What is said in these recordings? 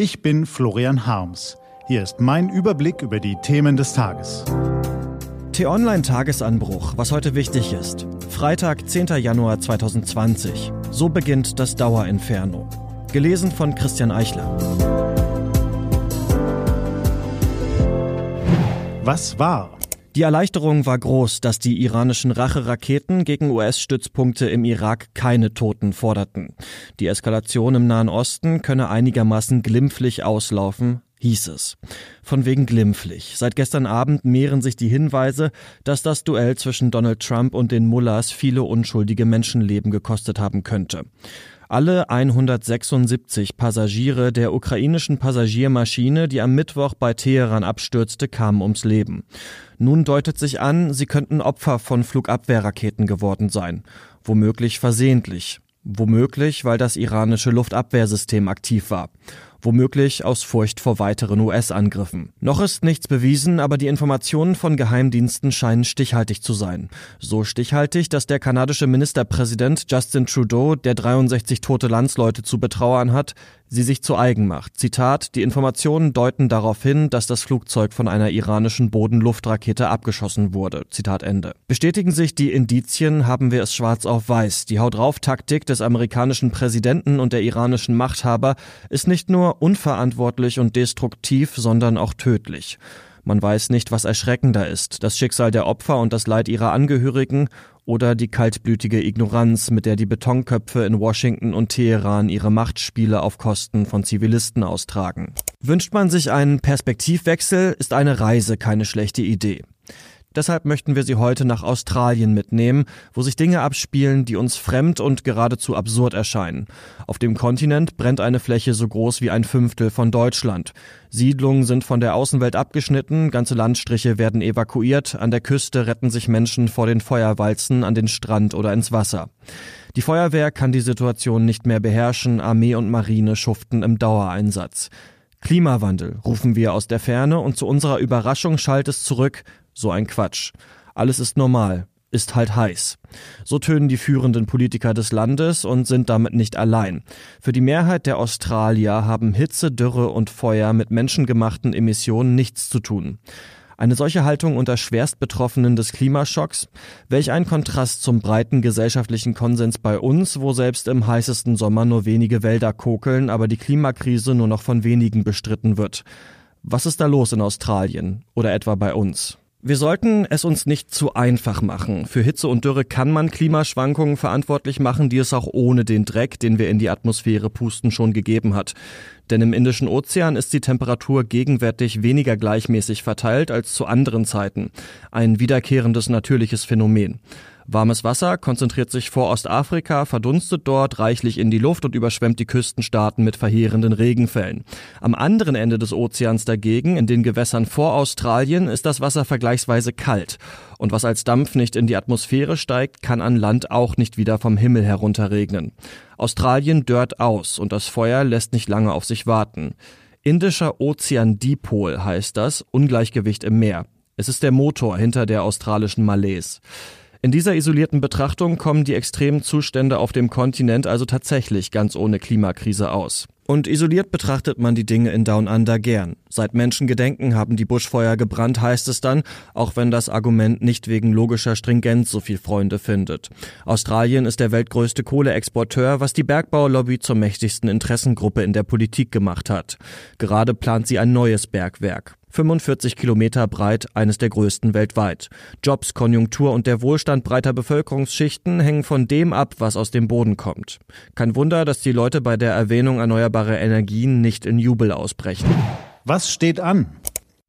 Ich bin Florian Harms. Hier ist mein Überblick über die Themen des Tages. T-Online Tagesanbruch, was heute wichtig ist. Freitag, 10. Januar 2020. So beginnt das Dauerinferno. Gelesen von Christian Eichler. Was war? Die Erleichterung war groß, dass die iranischen Racheraketen gegen US-Stützpunkte im Irak keine Toten forderten. Die Eskalation im Nahen Osten könne einigermaßen glimpflich auslaufen, hieß es. Von wegen glimpflich. Seit gestern Abend mehren sich die Hinweise, dass das Duell zwischen Donald Trump und den Mullahs viele unschuldige Menschenleben gekostet haben könnte. Alle 176 Passagiere der ukrainischen Passagiermaschine, die am Mittwoch bei Teheran abstürzte, kamen ums Leben. Nun deutet sich an, sie könnten Opfer von Flugabwehrraketen geworden sein. Womöglich versehentlich. Womöglich, weil das iranische Luftabwehrsystem aktiv war womöglich aus Furcht vor weiteren US-Angriffen. Noch ist nichts bewiesen, aber die Informationen von Geheimdiensten scheinen stichhaltig zu sein. So stichhaltig, dass der kanadische Ministerpräsident Justin Trudeau, der 63 tote Landsleute zu betrauern hat, sie sich zu eigen macht. Zitat, die Informationen deuten darauf hin, dass das Flugzeug von einer iranischen Bodenluftrakete abgeschossen wurde. Zitat Ende. Bestätigen sich die Indizien, haben wir es schwarz auf weiß. Die Haut drauf Taktik des amerikanischen Präsidenten und der iranischen Machthaber ist nicht nur unverantwortlich und destruktiv, sondern auch tödlich. Man weiß nicht, was erschreckender ist, das Schicksal der Opfer und das Leid ihrer Angehörigen oder die kaltblütige Ignoranz, mit der die Betonköpfe in Washington und Teheran ihre Machtspiele auf Kosten von Zivilisten austragen. Wünscht man sich einen Perspektivwechsel, ist eine Reise keine schlechte Idee. Deshalb möchten wir Sie heute nach Australien mitnehmen, wo sich Dinge abspielen, die uns fremd und geradezu absurd erscheinen. Auf dem Kontinent brennt eine Fläche so groß wie ein Fünftel von Deutschland. Siedlungen sind von der Außenwelt abgeschnitten, ganze Landstriche werden evakuiert, an der Küste retten sich Menschen vor den Feuerwalzen an den Strand oder ins Wasser. Die Feuerwehr kann die Situation nicht mehr beherrschen, Armee und Marine schuften im Dauereinsatz. Klimawandel rufen wir aus der Ferne und zu unserer Überraschung schallt es zurück, so ein Quatsch. Alles ist normal, ist halt heiß. So tönen die führenden Politiker des Landes und sind damit nicht allein. Für die Mehrheit der Australier haben Hitze, Dürre und Feuer mit menschengemachten Emissionen nichts zu tun. Eine solche Haltung unter Schwerstbetroffenen des Klimaschocks, welch ein Kontrast zum breiten gesellschaftlichen Konsens bei uns, wo selbst im heißesten Sommer nur wenige Wälder kokeln, aber die Klimakrise nur noch von wenigen bestritten wird. Was ist da los in Australien oder etwa bei uns? Wir sollten es uns nicht zu einfach machen. Für Hitze und Dürre kann man Klimaschwankungen verantwortlich machen, die es auch ohne den Dreck, den wir in die Atmosphäre pusten, schon gegeben hat. Denn im Indischen Ozean ist die Temperatur gegenwärtig weniger gleichmäßig verteilt als zu anderen Zeiten. Ein wiederkehrendes natürliches Phänomen. Warmes Wasser konzentriert sich vor Ostafrika, verdunstet dort reichlich in die Luft und überschwemmt die Küstenstaaten mit verheerenden Regenfällen. Am anderen Ende des Ozeans dagegen, in den Gewässern vor Australien, ist das Wasser vergleichsweise kalt. Und was als Dampf nicht in die Atmosphäre steigt, kann an Land auch nicht wieder vom Himmel herunterregnen. Australien dörrt aus und das Feuer lässt nicht lange auf sich warten. Indischer Ozeandipol heißt das, Ungleichgewicht im Meer. Es ist der Motor hinter der australischen Malaise. In dieser isolierten Betrachtung kommen die extremen Zustände auf dem Kontinent also tatsächlich ganz ohne Klimakrise aus. Und isoliert betrachtet man die Dinge in Down Under gern. Seit Menschengedenken haben die Buschfeuer gebrannt, heißt es dann, auch wenn das Argument nicht wegen logischer Stringenz so viel Freunde findet. Australien ist der weltgrößte Kohleexporteur, was die Bergbaulobby zur mächtigsten Interessengruppe in der Politik gemacht hat. Gerade plant sie ein neues Bergwerk. 45 Kilometer breit, eines der größten weltweit. Jobs, Konjunktur und der Wohlstand breiter Bevölkerungsschichten hängen von dem ab, was aus dem Boden kommt. Kein Wunder, dass die Leute bei der Erwähnung erneuerbarer Energien nicht in Jubel ausbrechen. Was steht an?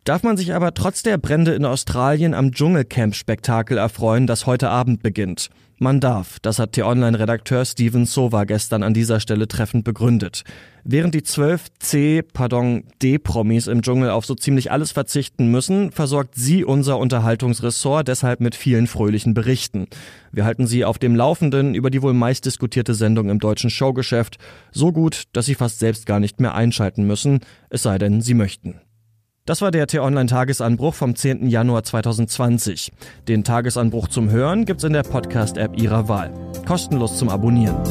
Darf man sich aber trotz der Brände in Australien am Dschungelcamp-Spektakel erfreuen, das heute Abend beginnt? Man darf, das hat T-Online-Redakteur Steven Sova gestern an dieser Stelle treffend begründet. Während die 12 C, pardon, D-Promis im Dschungel auf so ziemlich alles verzichten müssen, versorgt sie unser Unterhaltungsressort deshalb mit vielen fröhlichen Berichten. Wir halten sie auf dem Laufenden über die wohl meistdiskutierte Sendung im deutschen Showgeschäft, so gut, dass sie fast selbst gar nicht mehr einschalten müssen, es sei denn, sie möchten. Das war der T-Online-Tagesanbruch vom 10. Januar 2020. Den Tagesanbruch zum Hören gibt's in der Podcast-App Ihrer Wahl. Kostenlos zum Abonnieren.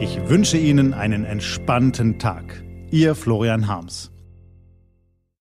Ich wünsche Ihnen einen entspannten Tag. Ihr Florian Harms.